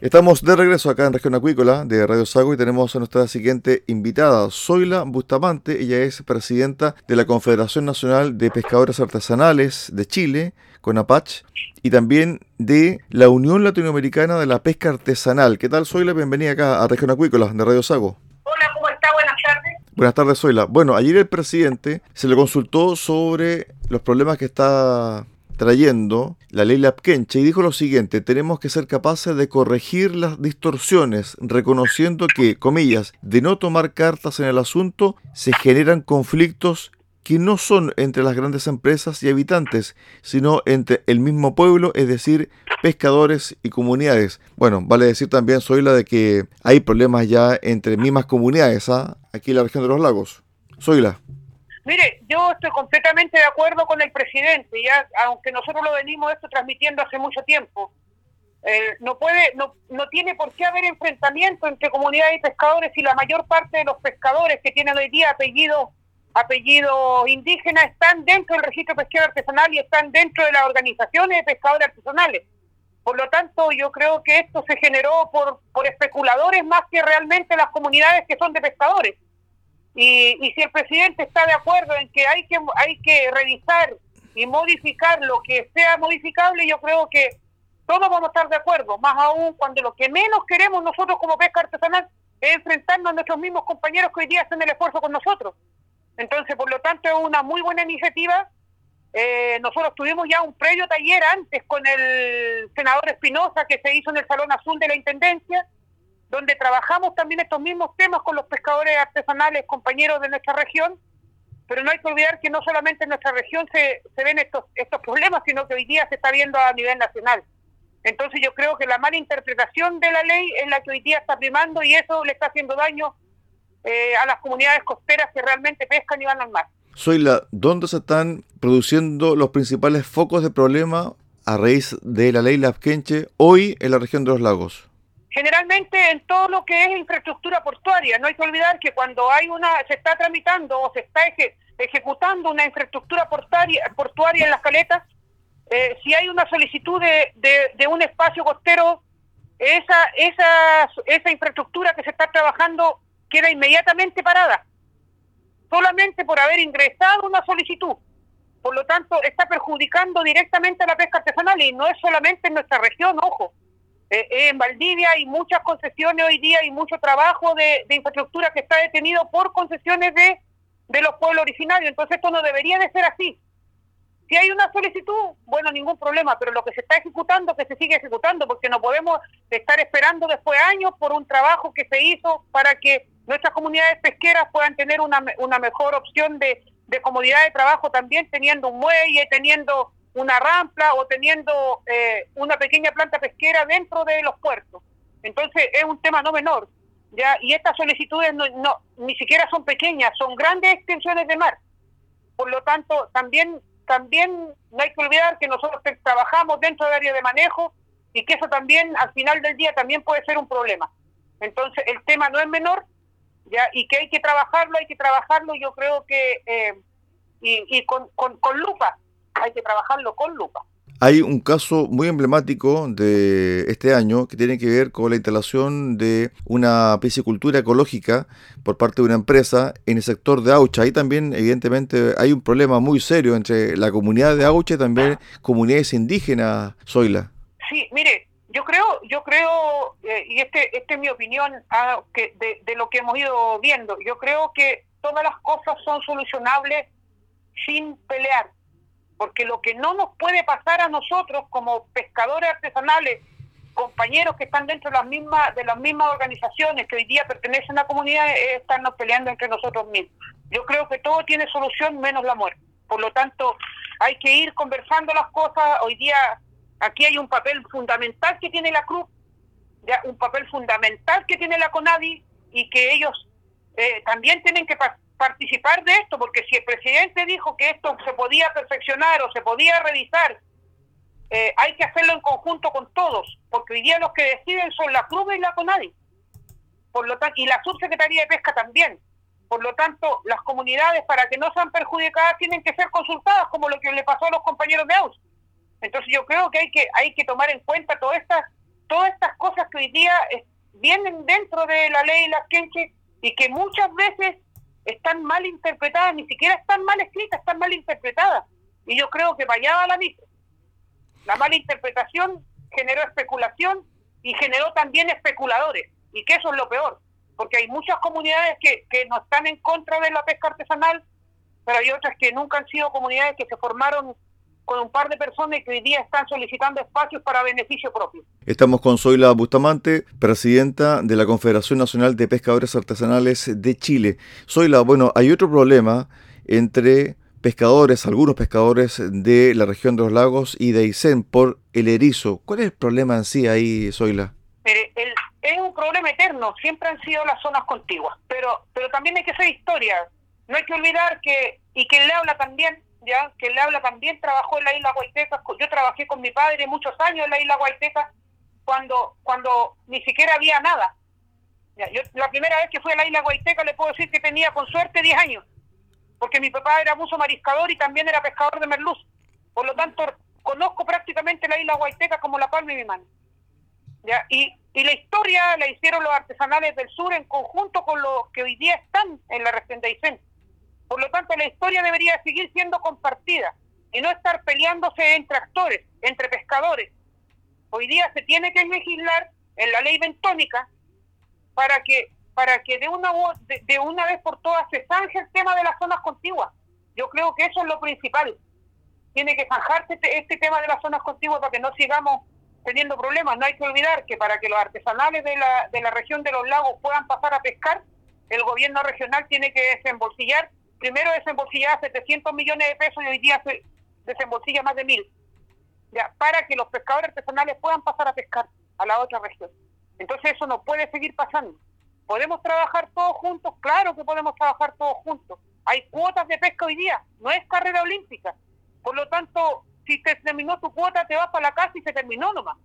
Estamos de regreso acá en Región Acuícola de Radio Sago y tenemos a nuestra siguiente invitada, Zoila Bustamante. Ella es presidenta de la Confederación Nacional de Pescadores Artesanales de Chile, CONAPACH, y también de la Unión Latinoamericana de la Pesca Artesanal. ¿Qué tal, Zoila? Bienvenida acá a Región Acuícola de Radio Sago. Hola, ¿cómo está? Buenas tardes. Buenas tardes, Zoila. Bueno, ayer el presidente se le consultó sobre los problemas que está trayendo la ley Lapkenche y dijo lo siguiente, tenemos que ser capaces de corregir las distorsiones, reconociendo que, comillas, de no tomar cartas en el asunto, se generan conflictos que no son entre las grandes empresas y habitantes, sino entre el mismo pueblo, es decir, pescadores y comunidades. Bueno, vale decir también, soy la de que hay problemas ya entre mismas comunidades, ¿ah? aquí en la región de los lagos. Soy la. Mire, yo estoy completamente de acuerdo con el presidente, ya aunque nosotros lo venimos esto transmitiendo hace mucho tiempo. Eh, no puede, no, no tiene por qué haber enfrentamiento entre comunidades y pescadores y la mayor parte de los pescadores que tienen hoy día apellidos apellidos indígenas están dentro del registro pesquero artesanal y están dentro de las organizaciones de pescadores artesanales. Por lo tanto, yo creo que esto se generó por, por especuladores más que realmente las comunidades que son de pescadores. Y, si el presidente está de acuerdo en que hay que hay que revisar y modificar lo que sea modificable, yo creo que todos vamos a estar de acuerdo, más aún cuando lo que menos queremos nosotros como pesca artesanal es enfrentarnos a nuestros mismos compañeros que hoy día hacen el esfuerzo con nosotros. Entonces, por lo tanto, es una muy buena iniciativa. Eh, nosotros tuvimos ya un previo taller antes con el senador Espinosa que se hizo en el Salón Azul de la Intendencia donde trabajamos también estos mismos temas con los pescadores artesanales, compañeros de nuestra región, pero no hay que olvidar que no solamente en nuestra región se, se ven estos, estos problemas, sino que hoy día se está viendo a nivel nacional. Entonces yo creo que la mala interpretación de la ley es la que hoy día está primando y eso le está haciendo daño eh, a las comunidades costeras que realmente pescan y van al mar. Soy la, ¿dónde se están produciendo los principales focos de problema a raíz de la ley Lafkenche hoy en la región de los lagos? Generalmente en todo lo que es infraestructura portuaria. No hay que olvidar que cuando hay una, se está tramitando o se está ejecutando una infraestructura portuaria, en las caletas, eh, si hay una solicitud de, de, un espacio costero, esa, esa infraestructura que se está trabajando queda inmediatamente parada, solamente por haber ingresado una solicitud. Por lo tanto, está perjudicando directamente a la pesca artesanal y no es solamente en nuestra región, ojo. Eh, en Valdivia hay muchas concesiones hoy día y mucho trabajo de, infraestructura que está detenido por concesiones de, de los pueblos originarios. Entonces esto no debería de ser así. Si hay una solicitud, bueno, ningún problema, pero lo que se está ejecutando, que se sigue ejecutando, porque no podemos estar esperando después de años por un trabajo que se hizo para que nuestras comunidades pesqueras puedan tener una, una mejor opción de, de comodidad de trabajo también, teniendo un muelle, teniendo una rampla o teniendo eh, una pequeña planta pesquera dentro de los puertos. Entonces es un tema no menor. ya Y estas solicitudes no, no, ni siquiera son pequeñas, son grandes extensiones de mar. Por lo tanto, también, también no hay que olvidar que nosotros trabajamos dentro del área de manejo y que eso también al final del día también puede ser un problema. Entonces el tema no es menor ya y que hay que trabajarlo, hay que trabajarlo, yo creo que, eh, y, y con, con, con lupa, hay que trabajarlo con lupa. Hay un caso muy emblemático de este año que tiene que ver con la instalación de una piscicultura ecológica por parte de una empresa en el sector de Aucha. Ahí también, evidentemente, hay un problema muy serio entre la comunidad de Aucha y también comunidades indígenas, Zoila. Sí, mire, yo creo, yo creo, eh, y este, este es mi opinión ah, que de, de lo que hemos ido viendo, yo creo que todas las cosas son solucionables sin pelear porque lo que no nos puede pasar a nosotros como pescadores artesanales, compañeros que están dentro de las mismas de las mismas organizaciones que hoy día pertenecen a la comunidad, es estarnos peleando entre nosotros mismos. Yo creo que todo tiene solución menos la muerte. Por lo tanto, hay que ir conversando las cosas. Hoy día aquí hay un papel fundamental que tiene la Cruz, un papel fundamental que tiene la CONADI y que ellos eh, también tienen que participar de esto, porque si el presidente dijo que esto se podía perfeccionar o se podía revisar, eh, hay que hacerlo en conjunto con todos, porque hoy día los que deciden son la Cruz y la CONADI, por lo tanto, y la Subsecretaría de Pesca también. Por lo tanto, las comunidades, para que no sean perjudicadas, tienen que ser consultadas, como lo que le pasó a los compañeros de AUS. Entonces yo creo que hay que hay que tomar en cuenta todas estas todas estas cosas que hoy día vienen dentro de la ley las Kenche y que muchas veces están mal interpretadas, ni siquiera están mal escritas, están mal interpretadas. Y yo creo que vaya la misma. La mala interpretación generó especulación y generó también especuladores, y que eso es lo peor, porque hay muchas comunidades que, que no están en contra de la pesca artesanal, pero hay otras que nunca han sido comunidades que se formaron con un par de personas que hoy día están solicitando espacios para beneficio propio. Estamos con Zoila Bustamante, presidenta de la Confederación Nacional de Pescadores Artesanales de Chile. Zoila, bueno, hay otro problema entre pescadores, algunos pescadores de la región de los lagos y de Aysén por el erizo. ¿Cuál es el problema en sí ahí, Zoila? es un problema eterno, siempre han sido las zonas contiguas, pero, pero también hay que hacer historia. No hay que olvidar que, y quien le habla también, ya que le habla también trabajó en la isla Guaiteca. Yo trabajé con mi padre muchos años en la isla Guaiteca cuando cuando ni siquiera había nada. Yo la primera vez que fui a la isla Guaiteca le puedo decir que tenía con suerte 10 años, porque mi papá era muso mariscador y también era pescador de merluz. Por lo tanto, conozco prácticamente la isla Guaiteca como la palma de mi mano. Y la historia la hicieron los artesanales del sur en conjunto con los que hoy día están en la región de Aysén. Por lo tanto, la historia debería seguir siendo compartida y no estar peleándose entre actores, entre pescadores. Hoy día se tiene que legislar en la ley bentónica para que para que de una de, una vez por todas se zanje el tema de las zonas contiguas. Yo creo que eso es lo principal. Tiene que zanjarse este, este tema de las zonas contiguas para que no sigamos teniendo problemas. No hay que olvidar que para que los artesanales de la, de la región de los lagos puedan pasar a pescar, el gobierno regional tiene que desembolsillar primero desembolsillaba 700 millones de pesos y hoy día se desembolsilla más de mil, para que los pescadores artesanales puedan pasar a pescar a la otra región. Entonces eso no puede seguir pasando. ¿Podemos trabajar todos juntos? Claro que podemos trabajar todos juntos. Hay cuotas de pesca hoy día, no es carrera olímpica. Por lo tanto, si te terminó tu cuota, te vas para la casa y se terminó nomás.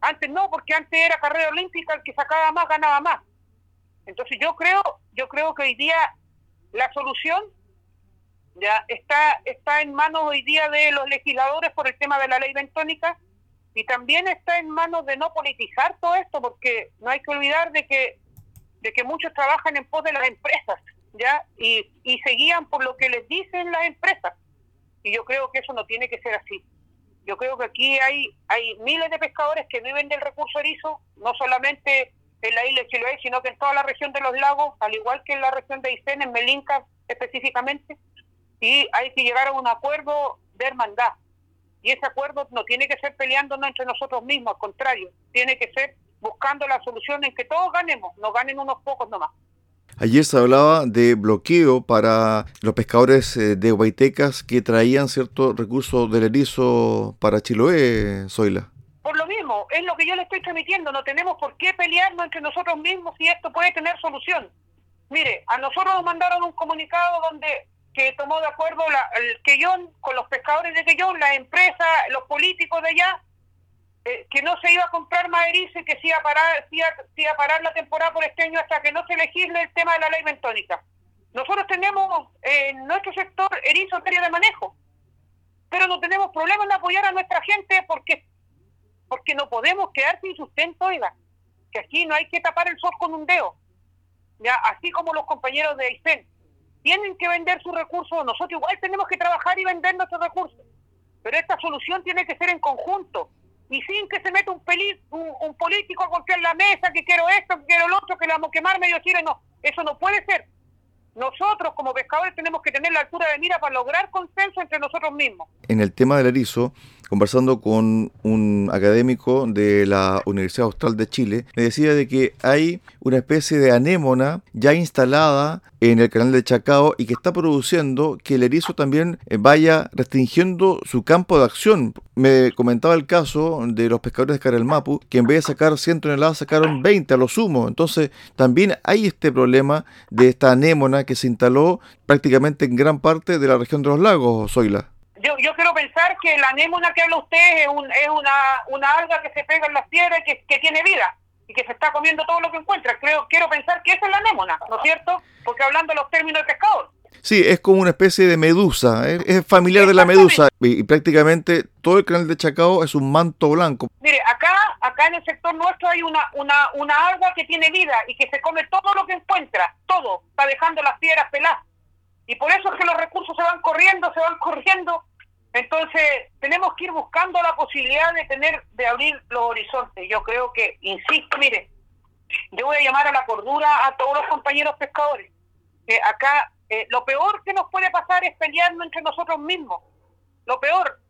Antes no, porque antes era carrera olímpica, el que sacaba más ganaba más. Entonces yo creo, yo creo que hoy día la solución ya está, está en manos hoy día de los legisladores por el tema de la ley bentónica y también está en manos de no politizar todo esto porque no hay que olvidar de que de que muchos trabajan en pos de las empresas ya y, y se guían por lo que les dicen las empresas. Y yo creo que eso no tiene que ser así. Yo creo que aquí hay hay miles de pescadores que viven del recurso erizo no solamente en la isla de Chiloé, sino que en toda la región de los lagos, al igual que en la región de Aysén, en Melinca específicamente, y hay que llegar a un acuerdo de hermandad. Y ese acuerdo no tiene que ser peleándonos entre nosotros mismos, al contrario, tiene que ser buscando la solución en que todos ganemos, no ganen unos pocos nomás. Ayer se hablaba de bloqueo para los pescadores eh, de Huaytecas que traían ciertos recursos del erizo para Chiloé, Zoila por lo mismo, es lo que yo le estoy transmitiendo, no tenemos por qué pelearnos entre nosotros mismos si esto puede tener solución. Mire, a nosotros nos mandaron un comunicado donde que tomó de acuerdo la, el Quellón con los pescadores de Quellón, las empresas, los políticos de allá, eh, que no se iba a comprar más erizo y que se iba, a parar, se a parar la temporada por este año hasta que no se legisle el tema de la ley bentónica. Nosotros tenemos en nuestro sector erizo en de manejo, pero no tenemos problema en apoyar a nuestra gente porque porque no podemos quedar sin sustento, oiga, que aquí no hay que tapar el sol con un dedo, ya así como los compañeros de Aysén tienen que vender sus recursos, nosotros igual tenemos que trabajar y vender nuestros recursos, pero esta solución tiene que ser en conjunto y sin que se meta un, un, político a golpear la mesa, que quiero esto, que quiero lo otro, que le vamos a quemar medio Chile, no, eso no puede ser. Nosotros como pescadores tenemos que tener la altura de mira para lograr consenso entre nosotros mismos. En el tema del erizo, conversando con un académico de la Universidad Austral de Chile, me decía de que hay una especie de anémona ya instalada en el canal de Chacao y que está produciendo que el erizo también eh, vaya restringiendo su campo de acción. Me comentaba el caso de los pescadores de Carelmapu, que en vez de sacar 100 toneladas sacaron 20 a lo sumo. Entonces también hay este problema de esta anémona que se instaló prácticamente en gran parte de la región de los lagos, Zoila yo, yo quiero pensar que la anémona que habla usted es, un, es una, una alga que se pega en las piedras y que, que tiene vida y que se está comiendo todo lo que encuentra. Creo, quiero pensar que esa es la anémona, ¿no es cierto? Porque hablando de los términos de pescador. Sí, es como una especie de medusa, es, familiar de la medusa y, prácticamente todo el canal de Chacao es un manto blanco. Mire, acá acá en el sector nuestro hay una, una, una alga que tiene vida y que se come todo lo que encuentra, todo, está dejando las piedras peladas. Y por eso es que los recursos se van corriendo, se van corriendo. Entonces, tenemos que ir buscando la posibilidad de tener, de abrir los horizontes. Yo creo que, insisto, mire, yo voy a llamar a la cordura a todos los compañeros pescadores. Que acá, eh, lo peor que nos puede pasar es pelearnos entre nosotros mismos. Lo peor.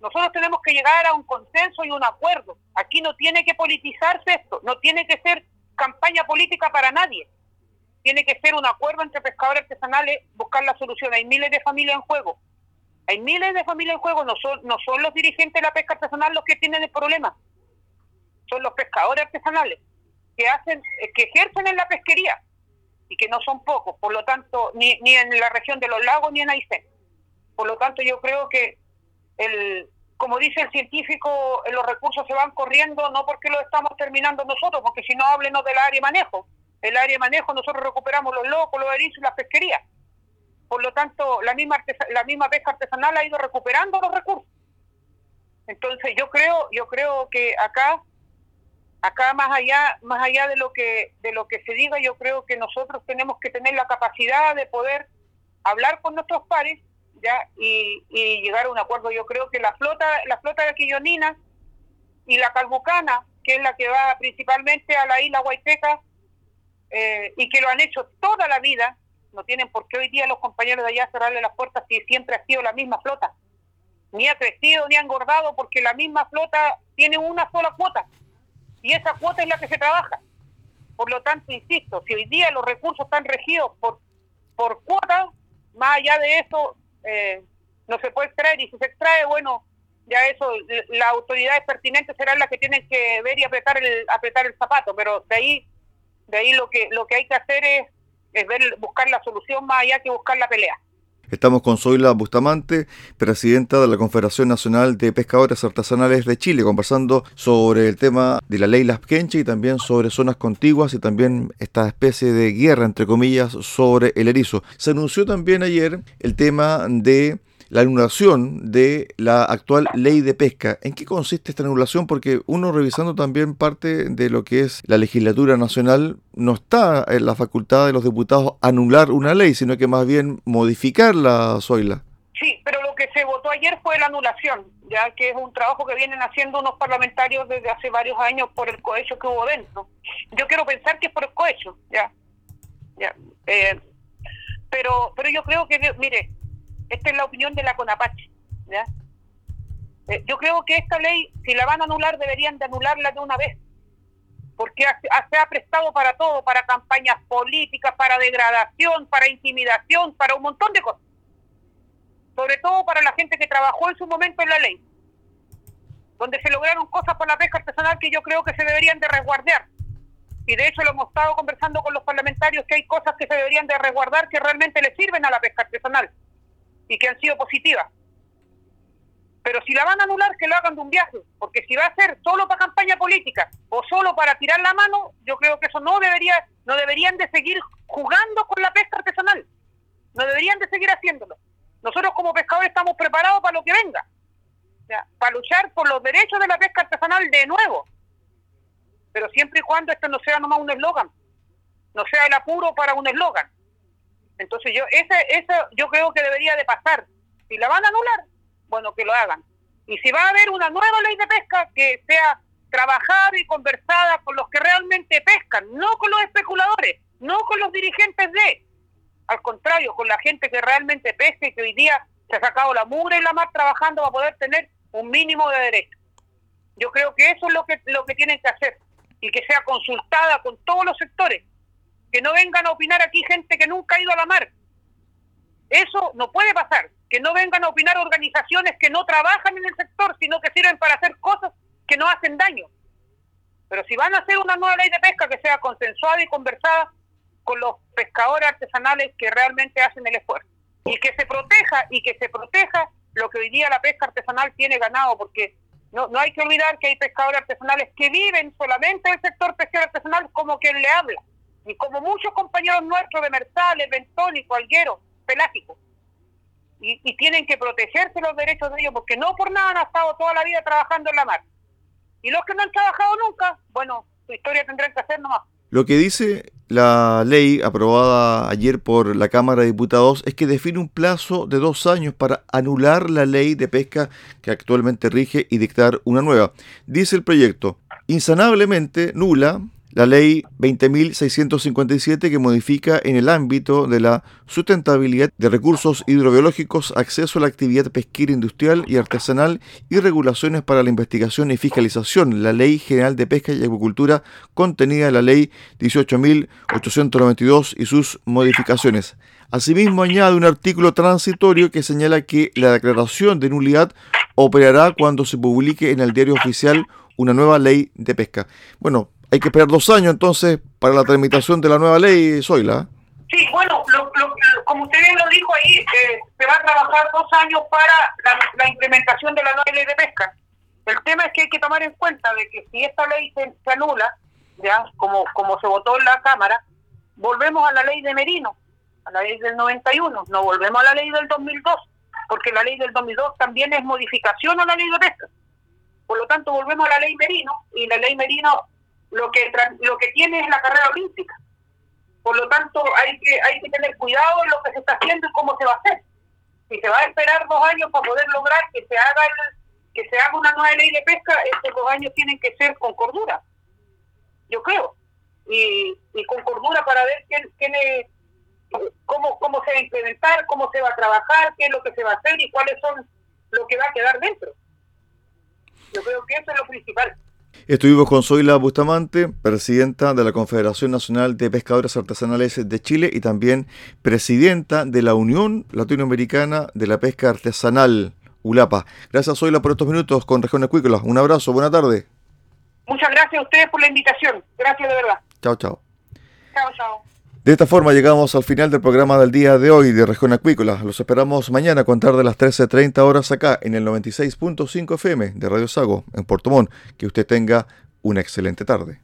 Nosotros tenemos que llegar a un consenso y un acuerdo. Aquí no tiene que politizarse esto, no tiene que ser campaña política para nadie tiene que ser un acuerdo entre pescadores artesanales, buscar la solución. Hay miles de familias en juego. Hay miles de familias en juego. No son, no son los dirigentes de la pesca artesanal los que tienen el problema. Son los pescadores artesanales que hacen, eh, que ejercen en la pesquería y que no son pocos. Por lo tanto, ni, ni en la región de los lagos ni en Aysén. Por lo tanto, yo creo que el, como dice el científico, los recursos se van corriendo no porque lo estamos terminando nosotros, porque si no, háblenos del área de manejo el área de manejo nosotros recuperamos los locos, los erizos y las pesquerías. Por lo tanto, la misma la misma pesca artesanal ha ido recuperando los recursos. Entonces, yo creo yo creo que acá acá más allá más allá de lo que de lo que se diga, yo creo que nosotros tenemos que tener la capacidad de poder hablar con nuestros pares ya y, llegar a un acuerdo. Yo creo que la flota la flota de Quillonina y la Calbucana, que es la que va principalmente a la isla Huayteca, eh, y que lo han hecho toda la vida, no tienen por qué hoy día los compañeros de allá cerrarle las puertas si siempre ha sido la misma flota. Ni ha crecido ni ha engordado porque la misma flota tiene una sola cuota y esa cuota es la que se trabaja. Por lo tanto, insisto, si hoy día los recursos están regidos por, por cuota, más allá de eso, eh, no se puede extraer y si se extrae, bueno, ya eso, las autoridades pertinentes serán las que tienen que ver y apretar el, apretar el zapato, pero de ahí de ahí lo que, lo que hay que hacer es, es ver, buscar la solución más allá que buscar la pelea. Estamos con Zoila Bustamante, presidenta de la Confederación Nacional de Pescadores Artesanales de Chile, conversando sobre el tema de la ley Las Quenche y también sobre zonas contiguas y también esta especie de guerra, entre comillas, sobre el erizo. Se anunció también ayer el tema de la anulación de la actual ley de pesca. ¿En qué consiste esta anulación? Porque uno revisando también parte de lo que es la legislatura nacional, no está en la facultad de los diputados anular una ley, sino que más bien modificarla, Zoila. Sí, pero lo que se votó ayer fue la anulación, ya que es un trabajo que vienen haciendo unos parlamentarios desde hace varios años por el cohecho que hubo dentro. Yo quiero pensar que es por el cohecho, ya. ya. Eh, pero, pero yo creo que, mire, esta es la opinión de la CONAPACHE. Eh, yo creo que esta ley, si la van a anular, deberían de anularla de una vez, porque se ha prestado para todo, para campañas políticas, para degradación, para intimidación, para un montón de cosas. Sobre todo para la gente que trabajó en su momento en la ley, donde se lograron cosas por la pesca artesanal que yo creo que se deberían de resguardar. Y de hecho lo hemos estado conversando con los parlamentarios que hay cosas que se deberían de resguardar que realmente le sirven a la pesca artesanal y que han sido positivas. Pero si la van a anular, que lo hagan de un viaje, porque si va a ser solo para campaña política o solo para tirar la mano, yo creo que eso no debería, no deberían de seguir jugando con la pesca artesanal. No deberían de seguir haciéndolo. Nosotros como pescadores estamos preparados para lo que venga, para luchar por los derechos de la pesca artesanal de nuevo. Pero siempre y cuando esto no sea nomás un eslogan, no sea el apuro para un eslogan. Entonces yo ese, eso yo creo que debería de pasar. Si la van a anular, bueno, que lo hagan. Y si va a haber una nueva ley de pesca que sea trabajada y conversada con los que realmente pescan, no con los especuladores, no con los dirigentes de, al contrario, con la gente que realmente pesca y que hoy día se ha sacado la mugre y la mar trabajando para poder tener un mínimo de derechos. Yo creo que eso es lo que, lo que tienen que hacer y que sea consultada con todos los sectores. Que no vengan a opinar aquí gente que nunca ha ido a la mar. Eso no puede pasar. Que no vengan a opinar organizaciones que no trabajan en el sector, sino que sirven para hacer cosas que no hacen daño. Pero si van a hacer una nueva ley de pesca que sea consensuada y conversada con los pescadores artesanales que realmente hacen el esfuerzo. Y que se proteja, y que se proteja lo que hoy día la pesca artesanal tiene ganado, porque no, no hay que olvidar que hay pescadores artesanales que viven solamente del sector pesquero artesanal como quien le habla, y como muchos compañeros nuestros de Mersales, Bentónico, Alguero, Pelágico. Y, y, tienen que protegerse los derechos de ellos, porque no por nada han estado toda la vida trabajando en la mar. Y los que no han trabajado nunca, bueno, su historia tendrán que hacer nomás. Lo que dice la ley aprobada ayer por la Cámara de Diputados es que define un plazo de dos años para anular la ley de pesca que actualmente rige y dictar una nueva. Dice el proyecto, insanablemente nula la ley 20.657 que modifica en el ámbito de la sustentabilidad de recursos hidrobiológicos, acceso a la actividad pesquera industrial y artesanal y regulaciones para la investigación y fiscalización, la Ley General de Pesca y Acuicultura contenida en la Ley 18.892 y sus modificaciones. Asimismo, añade un artículo transitorio que señala que la declaración de nulidad operará cuando se publique en el diario oficial una nueva ley de pesca. Bueno, hay que esperar dos años entonces para la tramitación de la nueva ley, Zoila. Sí, bueno, como usted bien lo dijo ahí, eh, se va a trabajar dos años para la, implementación de la nueva ley de pesca. El tema es que hay que tomar en cuenta de que si esta ley se, anula, ya como, como se votó en la Cámara, volvemos a la ley de Merino, a la ley del 91, no volvemos a la ley del 2002, porque la ley del 2002 también es modificación a la ley de pesca. Por lo tanto, volvemos a la ley Merino y la ley Merino lo que lo que tiene es la carrera olímpica. Por lo tanto, hay que hay que tener cuidado en lo que se está haciendo y cómo se va a hacer. Si se va a esperar dos años para poder lograr que se haga que se haga una nueva ley de pesca, estos dos años tienen que ser con cordura. Yo creo. Y, y con cordura para ver quién, quién cómo, cómo se va a implementar, cómo se va a trabajar, qué es lo que se va a hacer y cuáles son lo que va a quedar dentro. Yo creo que eso es lo principal. Estuvimos con Zoila Bustamante, presidenta de la Confederación Nacional de Pescadores Artesanales de Chile y también presidenta de la Unión Latinoamericana de la Pesca Artesanal, ULAPA. Gracias Zoila por estos minutos con Región Acuícola. Un abrazo, buena tarde. Muchas gracias a ustedes por la invitación. Gracias de verdad. Chao, chao. Chao, chao. De esta forma llegamos al final del programa del día de hoy de Región Acuícola. Los esperamos mañana a contar de las 13.30 horas acá en el 96.5 FM de Radio Sago en Puerto Montt. Que usted tenga una excelente tarde.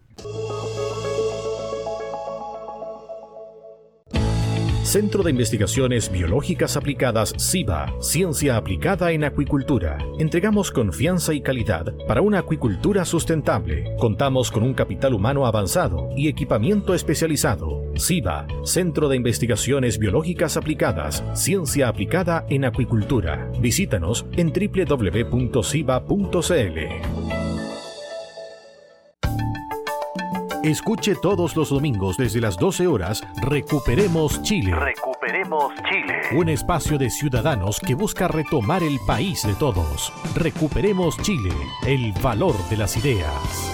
Centro de Investigaciones Biológicas Aplicadas CIBA, Ciencia Aplicada en Acuicultura. Entregamos confianza y calidad para una acuicultura sustentable. Contamos con un capital humano avanzado y equipamiento especializado. CIBA, Centro de Investigaciones Biológicas Aplicadas, Ciencia Aplicada en Acuicultura. Visítanos en www.ciba.cl. Escuche todos los domingos desde las 12 horas Recuperemos Chile. Recuperemos Chile. Un espacio de ciudadanos que busca retomar el país de todos. Recuperemos Chile, el valor de las ideas.